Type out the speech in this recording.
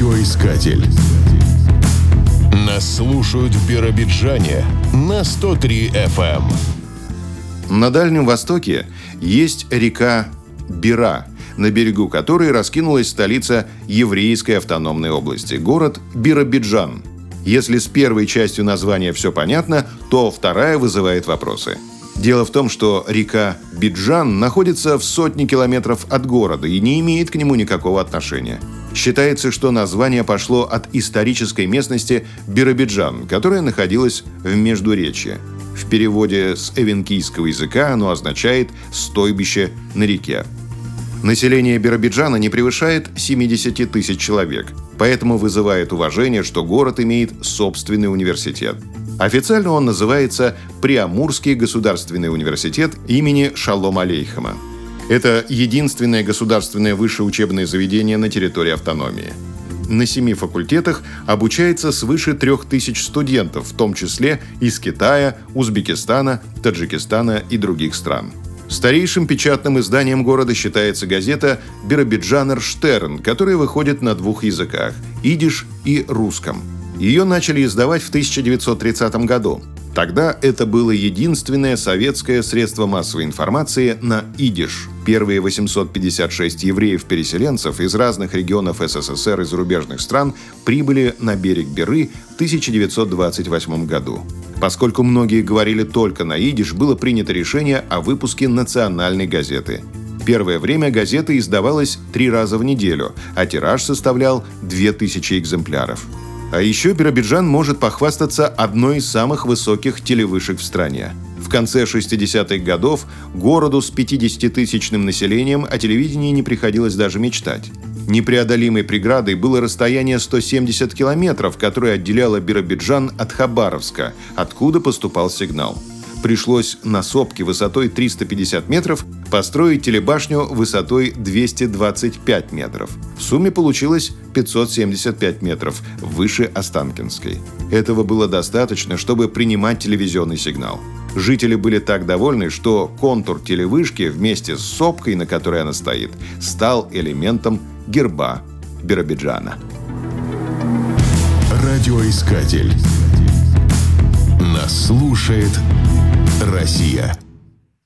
Радиоискатель. Нас слушают в Биробиджане на 103 FM. На Дальнем Востоке есть река Бира, на берегу которой раскинулась столица еврейской автономной области, город Биробиджан. Если с первой частью названия все понятно, то вторая вызывает вопросы – Дело в том, что река Биджан находится в сотне километров от города и не имеет к нему никакого отношения. Считается, что название пошло от исторической местности Биробиджан, которая находилась в Междуречье. В переводе с эвенкийского языка оно означает «стойбище на реке». Население Биробиджана не превышает 70 тысяч человек, поэтому вызывает уважение, что город имеет собственный университет. Официально он называется Приамурский государственный университет имени Шалом Алейхама. Это единственное государственное высшее учебное заведение на территории автономии. На семи факультетах обучается свыше трех тысяч студентов, в том числе из Китая, Узбекистана, Таджикистана и других стран. Старейшим печатным изданием города считается газета «Биробиджанер Штерн», которая выходит на двух языках – идиш и русском – ее начали издавать в 1930 году. Тогда это было единственное советское средство массовой информации на идиш. Первые 856 евреев-переселенцев из разных регионов СССР и зарубежных стран прибыли на берег Беры в 1928 году. Поскольку многие говорили только на идиш, было принято решение о выпуске национальной газеты. Первое время газета издавалась три раза в неделю, а тираж составлял 2000 экземпляров. А еще Биробиджан может похвастаться одной из самых высоких телевышек в стране. В конце 60-х годов городу с 50-тысячным населением о телевидении не приходилось даже мечтать. Непреодолимой преградой было расстояние 170 километров, которое отделяло Биробиджан от Хабаровска, откуда поступал сигнал пришлось на сопке высотой 350 метров построить телебашню высотой 225 метров. В сумме получилось 575 метров выше Останкинской. Этого было достаточно, чтобы принимать телевизионный сигнал. Жители были так довольны, что контур телевышки вместе с сопкой, на которой она стоит, стал элементом герба Биробиджана. Радиоискатель. Нас слушает Россия.